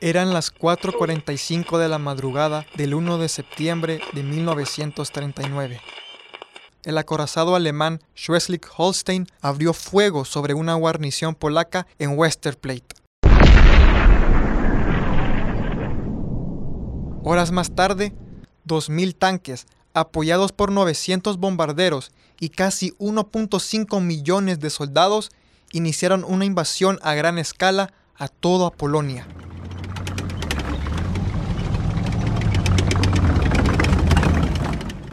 Eran las 4.45 de la madrugada del 1 de septiembre de 1939. El acorazado alemán Schleswig-Holstein abrió fuego sobre una guarnición polaca en Westerplatte. Horas más tarde, 2.000 tanques, apoyados por 900 bombarderos y casi 1.5 millones de soldados, iniciaron una invasión a gran escala a toda Polonia.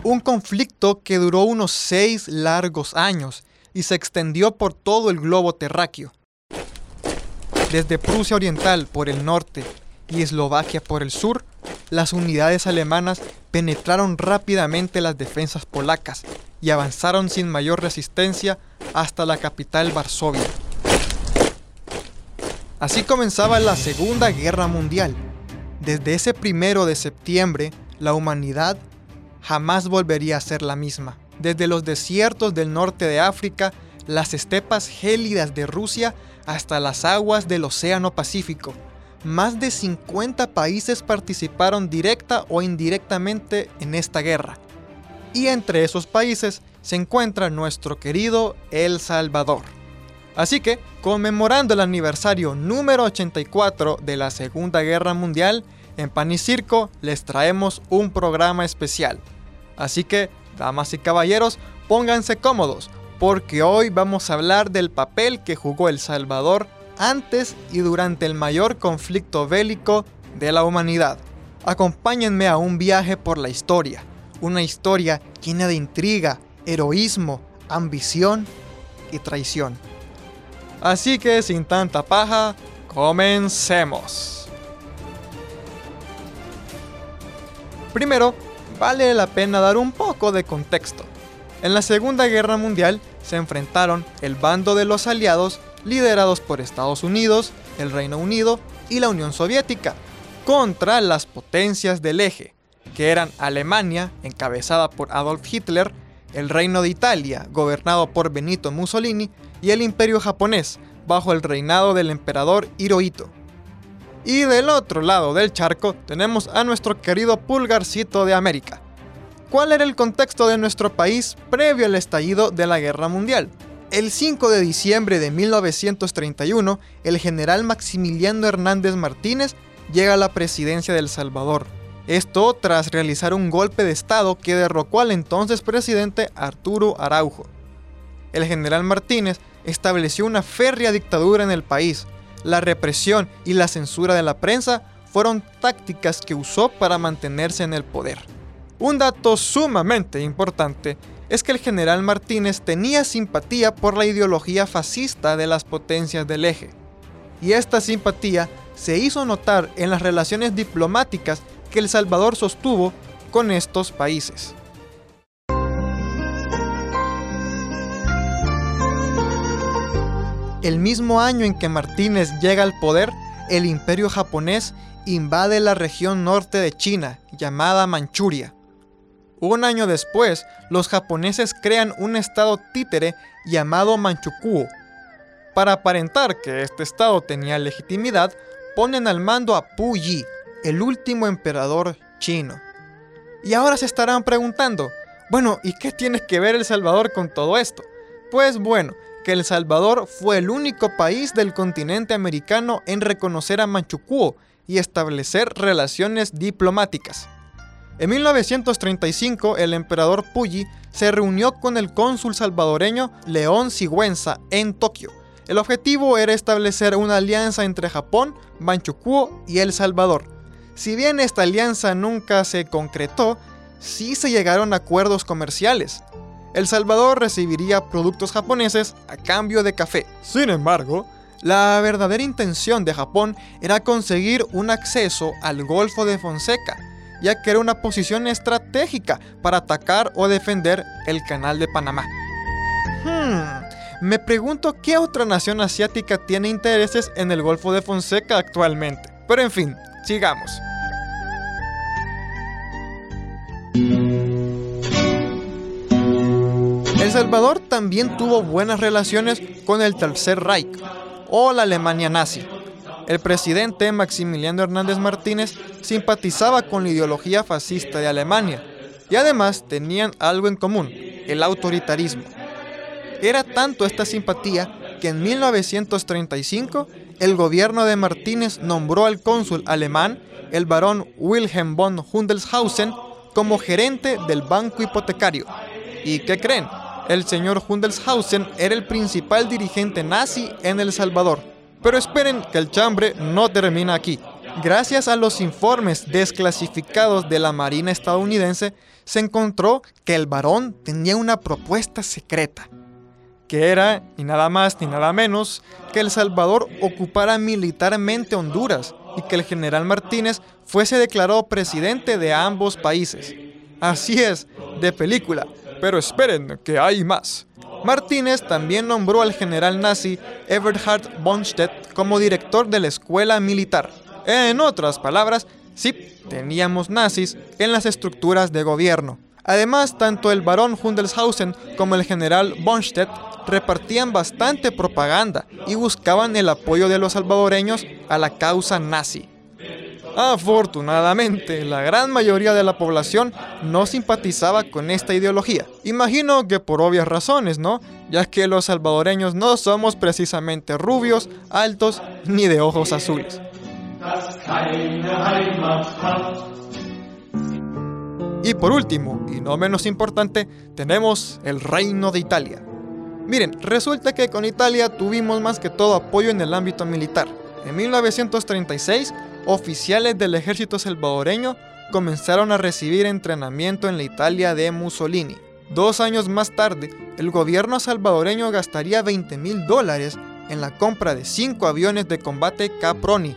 Un conflicto que duró unos seis largos años y se extendió por todo el globo terráqueo. Desde Prusia Oriental por el norte y Eslovaquia por el sur, las unidades alemanas penetraron rápidamente las defensas polacas y avanzaron sin mayor resistencia hasta la capital Varsovia. Así comenzaba la Segunda Guerra Mundial. Desde ese primero de septiembre, la humanidad jamás volvería a ser la misma. Desde los desiertos del norte de África, las estepas gélidas de Rusia, hasta las aguas del Océano Pacífico. Más de 50 países participaron directa o indirectamente en esta guerra. Y entre esos países se encuentra nuestro querido El Salvador. Así que, conmemorando el aniversario número 84 de la Segunda Guerra Mundial, en Pan les traemos un programa especial. Así que, damas y caballeros, pónganse cómodos, porque hoy vamos a hablar del papel que jugó El Salvador antes y durante el mayor conflicto bélico de la humanidad. Acompáñenme a un viaje por la historia, una historia llena de intriga, heroísmo, ambición y traición. Así que sin tanta paja, comencemos. Primero, vale la pena dar un poco de contexto. En la Segunda Guerra Mundial se enfrentaron el bando de los aliados liderados por Estados Unidos, el Reino Unido y la Unión Soviética, contra las potencias del eje, que eran Alemania, encabezada por Adolf Hitler, el Reino de Italia, gobernado por Benito Mussolini, y el Imperio japonés, bajo el reinado del emperador Hirohito. Y del otro lado del charco tenemos a nuestro querido pulgarcito de América. ¿Cuál era el contexto de nuestro país previo al estallido de la Guerra Mundial? El 5 de diciembre de 1931, el general Maximiliano Hernández Martínez llega a la presidencia de El Salvador. Esto tras realizar un golpe de Estado que derrocó al entonces presidente Arturo Araujo. El general Martínez estableció una férrea dictadura en el país. La represión y la censura de la prensa fueron tácticas que usó para mantenerse en el poder. Un dato sumamente importante es que el general Martínez tenía simpatía por la ideología fascista de las potencias del eje. Y esta simpatía se hizo notar en las relaciones diplomáticas que El Salvador sostuvo con estos países. El mismo año en que Martínez llega al poder, el imperio japonés invade la región norte de China, llamada Manchuria. Un año después, los japoneses crean un estado títere llamado Manchukuo. Para aparentar que este estado tenía legitimidad, ponen al mando a Pu Yi, el último emperador chino. Y ahora se estarán preguntando, bueno, ¿y qué tiene que ver El Salvador con todo esto? Pues bueno, que El Salvador fue el único país del continente americano en reconocer a Manchukuo y establecer relaciones diplomáticas. En 1935, el emperador Puyi se reunió con el cónsul salvadoreño León Sigüenza en Tokio. El objetivo era establecer una alianza entre Japón, Manchukuo y El Salvador. Si bien esta alianza nunca se concretó, sí se llegaron a acuerdos comerciales. El Salvador recibiría productos japoneses a cambio de café. Sin embargo, la verdadera intención de Japón era conseguir un acceso al Golfo de Fonseca, ya que era una posición estratégica para atacar o defender el Canal de Panamá. Hmm, me pregunto qué otra nación asiática tiene intereses en el Golfo de Fonseca actualmente. Pero en fin, sigamos. Salvador también tuvo buenas relaciones con el Tercer Reich o la Alemania nazi. El presidente Maximiliano Hernández Martínez simpatizaba con la ideología fascista de Alemania y además tenían algo en común, el autoritarismo. Era tanto esta simpatía que en 1935 el gobierno de Martínez nombró al cónsul alemán, el barón Wilhelm von Hundelshausen, como gerente del banco hipotecario. ¿Y qué creen? El señor Hundelshausen era el principal dirigente nazi en El Salvador. Pero esperen que el chambre no termina aquí. Gracias a los informes desclasificados de la Marina estadounidense, se encontró que el barón tenía una propuesta secreta, que era, ni nada más ni nada menos, que El Salvador ocupara militarmente Honduras y que el general Martínez fuese declarado presidente de ambos países. Así es, de película, pero esperen que hay más. Martínez también nombró al general nazi Eberhard Bonstedt como director de la escuela militar. En otras palabras, sí, teníamos nazis en las estructuras de gobierno. Además, tanto el barón Hundelshausen como el general Bonstedt repartían bastante propaganda y buscaban el apoyo de los salvadoreños a la causa nazi. Afortunadamente, la gran mayoría de la población no simpatizaba con esta ideología. Imagino que por obvias razones, ¿no? Ya que los salvadoreños no somos precisamente rubios, altos, ni de ojos azules. Y por último, y no menos importante, tenemos el Reino de Italia. Miren, resulta que con Italia tuvimos más que todo apoyo en el ámbito militar. En 1936, oficiales del ejército salvadoreño comenzaron a recibir entrenamiento en la Italia de Mussolini. Dos años más tarde, el gobierno salvadoreño gastaría 20 mil dólares en la compra de cinco aviones de combate Caproni.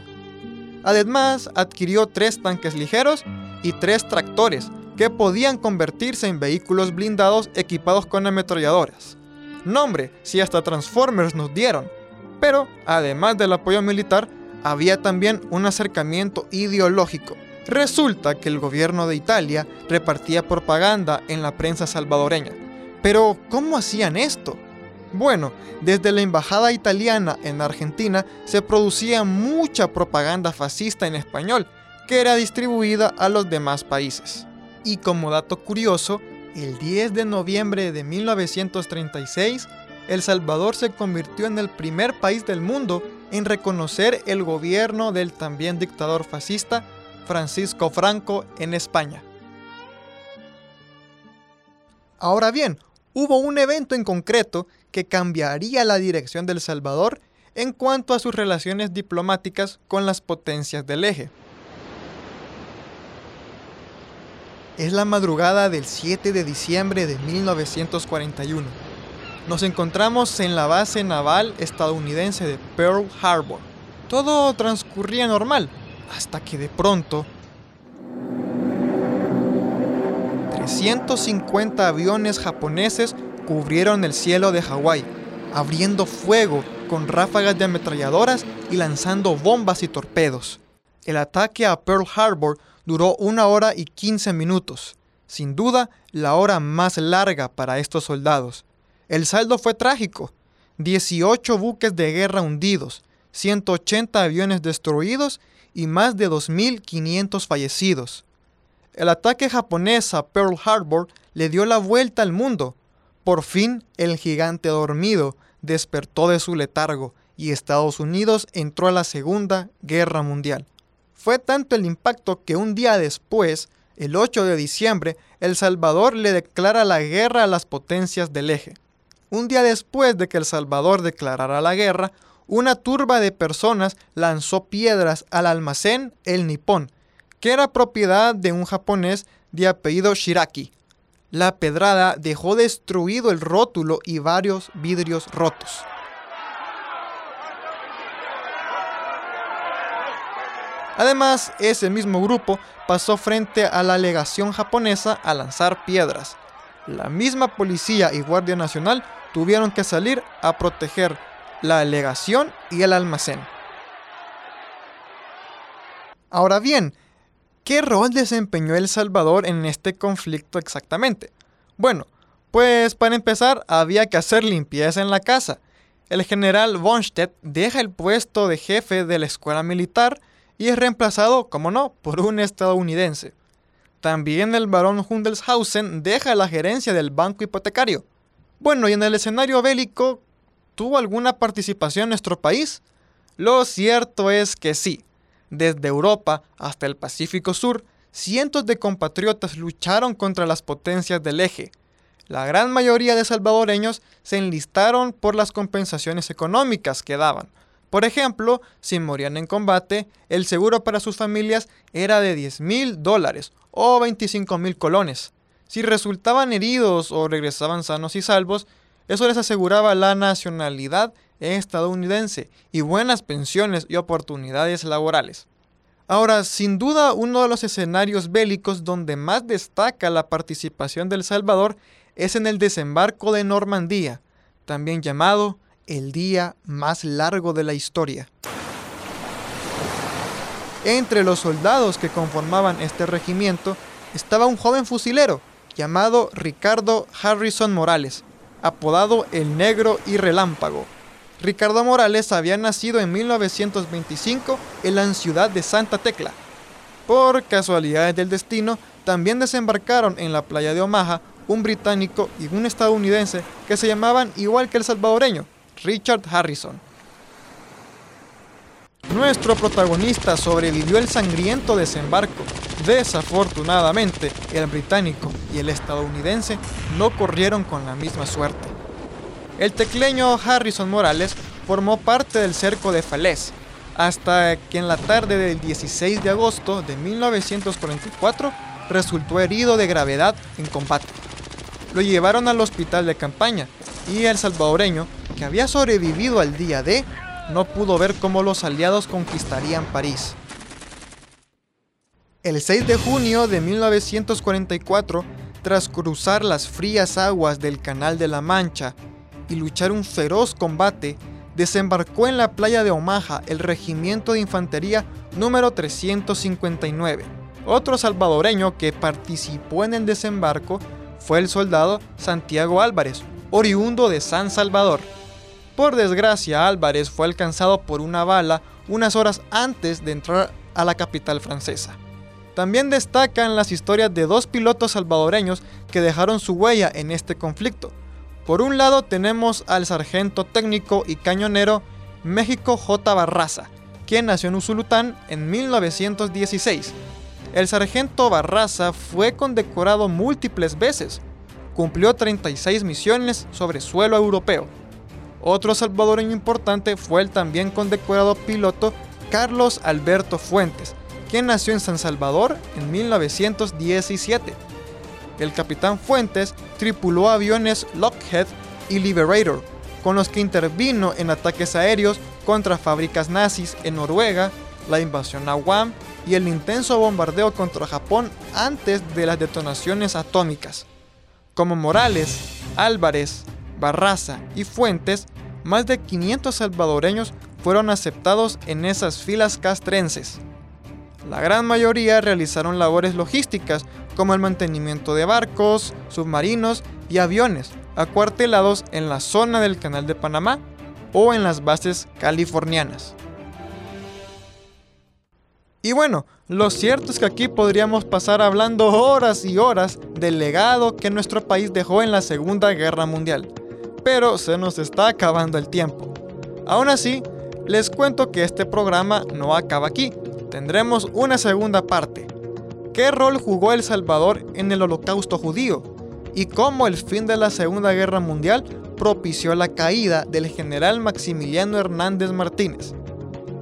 Además, adquirió tres tanques ligeros y tres tractores que podían convertirse en vehículos blindados equipados con ametralladoras. Nombre, si hasta Transformers nos dieron. Pero, además del apoyo militar, había también un acercamiento ideológico. Resulta que el gobierno de Italia repartía propaganda en la prensa salvadoreña. Pero, ¿cómo hacían esto? Bueno, desde la embajada italiana en Argentina se producía mucha propaganda fascista en español, que era distribuida a los demás países. Y como dato curioso, el 10 de noviembre de 1936, El Salvador se convirtió en el primer país del mundo en reconocer el gobierno del también dictador fascista Francisco Franco en España. Ahora bien, hubo un evento en concreto que cambiaría la dirección del Salvador en cuanto a sus relaciones diplomáticas con las potencias del eje. Es la madrugada del 7 de diciembre de 1941. Nos encontramos en la base naval estadounidense de Pearl Harbor. Todo transcurría normal, hasta que de pronto 350 aviones japoneses cubrieron el cielo de Hawái, abriendo fuego con ráfagas de ametralladoras y lanzando bombas y torpedos. El ataque a Pearl Harbor duró una hora y 15 minutos, sin duda la hora más larga para estos soldados. El saldo fue trágico, 18 buques de guerra hundidos, 180 aviones destruidos y más de 2.500 fallecidos. El ataque japonés a Pearl Harbor le dio la vuelta al mundo. Por fin el gigante dormido despertó de su letargo y Estados Unidos entró a la Segunda Guerra Mundial. Fue tanto el impacto que un día después, el 8 de diciembre, El Salvador le declara la guerra a las potencias del eje. Un día después de que El Salvador declarara la guerra, una turba de personas lanzó piedras al almacén El Nipón, que era propiedad de un japonés de apellido Shiraki. La pedrada dejó destruido el rótulo y varios vidrios rotos. Además, ese mismo grupo pasó frente a la legación japonesa a lanzar piedras. La misma policía y Guardia Nacional tuvieron que salir a proteger la legación y el almacén. Ahora bien, ¿qué rol desempeñó El Salvador en este conflicto exactamente? Bueno, pues para empezar había que hacer limpieza en la casa. El general Bonstedt deja el puesto de jefe de la escuela militar y es reemplazado, como no, por un estadounidense. También el barón Hundelshausen deja la gerencia del banco hipotecario. Bueno, y en el escenario bélico, ¿tuvo alguna participación nuestro país? Lo cierto es que sí. Desde Europa hasta el Pacífico Sur, cientos de compatriotas lucharon contra las potencias del eje. La gran mayoría de salvadoreños se enlistaron por las compensaciones económicas que daban, por ejemplo, si morían en combate, el seguro para sus familias era de 10 mil dólares o 25 mil colones. Si resultaban heridos o regresaban sanos y salvos, eso les aseguraba la nacionalidad estadounidense y buenas pensiones y oportunidades laborales. Ahora, sin duda, uno de los escenarios bélicos donde más destaca la participación del Salvador es en el desembarco de Normandía, también llamado el día más largo de la historia. Entre los soldados que conformaban este regimiento estaba un joven fusilero llamado Ricardo Harrison Morales, apodado el Negro y Relámpago. Ricardo Morales había nacido en 1925 en la ciudad de Santa Tecla. Por casualidades del destino, también desembarcaron en la playa de Omaha un británico y un estadounidense que se llamaban igual que el salvadoreño, Richard Harrison. Nuestro protagonista sobrevivió el sangriento desembarco. Desafortunadamente, el británico y el estadounidense no corrieron con la misma suerte. El tecleño Harrison Morales formó parte del cerco de Falaise, hasta que en la tarde del 16 de agosto de 1944 resultó herido de gravedad en combate. Lo llevaron al hospital de campaña y el salvadoreño que había sobrevivido al día D, no pudo ver cómo los aliados conquistarían París. El 6 de junio de 1944, tras cruzar las frías aguas del Canal de la Mancha y luchar un feroz combate, desembarcó en la playa de Omaha el Regimiento de Infantería número 359. Otro salvadoreño que participó en el desembarco fue el soldado Santiago Álvarez, oriundo de San Salvador. Por desgracia, Álvarez fue alcanzado por una bala unas horas antes de entrar a la capital francesa. También destacan las historias de dos pilotos salvadoreños que dejaron su huella en este conflicto. Por un lado tenemos al sargento técnico y cañonero México J. Barraza, quien nació en Usulután en 1916. El sargento Barraza fue condecorado múltiples veces. Cumplió 36 misiones sobre suelo europeo otro salvadoreño importante fue el también condecorado piloto Carlos Alberto Fuentes, quien nació en San Salvador en 1917. El capitán Fuentes tripuló aviones Lockheed y Liberator, con los que intervino en ataques aéreos contra fábricas nazis en Noruega, la invasión a Guam y el intenso bombardeo contra Japón antes de las detonaciones atómicas. Como Morales, Álvarez, Barraza y Fuentes, más de 500 salvadoreños fueron aceptados en esas filas castrenses. La gran mayoría realizaron labores logísticas como el mantenimiento de barcos, submarinos y aviones acuartelados en la zona del Canal de Panamá o en las bases californianas. Y bueno, lo cierto es que aquí podríamos pasar hablando horas y horas del legado que nuestro país dejó en la Segunda Guerra Mundial. Pero se nos está acabando el tiempo. Aún así, les cuento que este programa no acaba aquí. Tendremos una segunda parte. ¿Qué rol jugó El Salvador en el holocausto judío? Y cómo el fin de la Segunda Guerra Mundial propició la caída del general Maximiliano Hernández Martínez.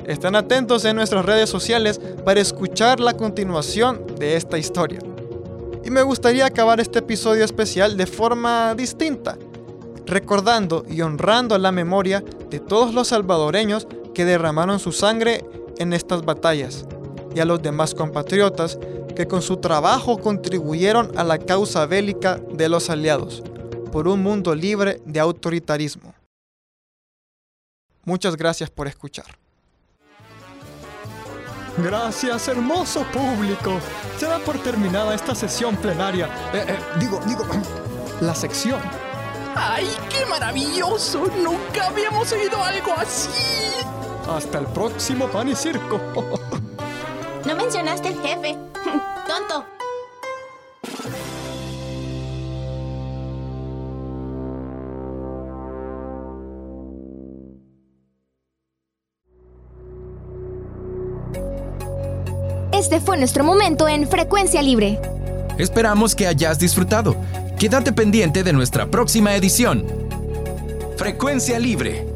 Estén atentos en nuestras redes sociales para escuchar la continuación de esta historia. Y me gustaría acabar este episodio especial de forma distinta, recordando y honrando la memoria de todos los salvadoreños que derramaron su sangre en estas batallas, y a los demás compatriotas que con su trabajo contribuyeron a la causa bélica de los aliados, por un mundo libre de autoritarismo. Muchas gracias por escuchar. Gracias, hermoso público. Se da por terminada esta sesión plenaria. Eh, eh, digo, digo, la sección. ¡Ay, qué maravilloso! Nunca habíamos oído algo así. Hasta el próximo pan y circo. No mencionaste el jefe. Tonto. Este fue nuestro momento en Frecuencia Libre. Esperamos que hayas disfrutado. Quédate pendiente de nuestra próxima edición. Frecuencia Libre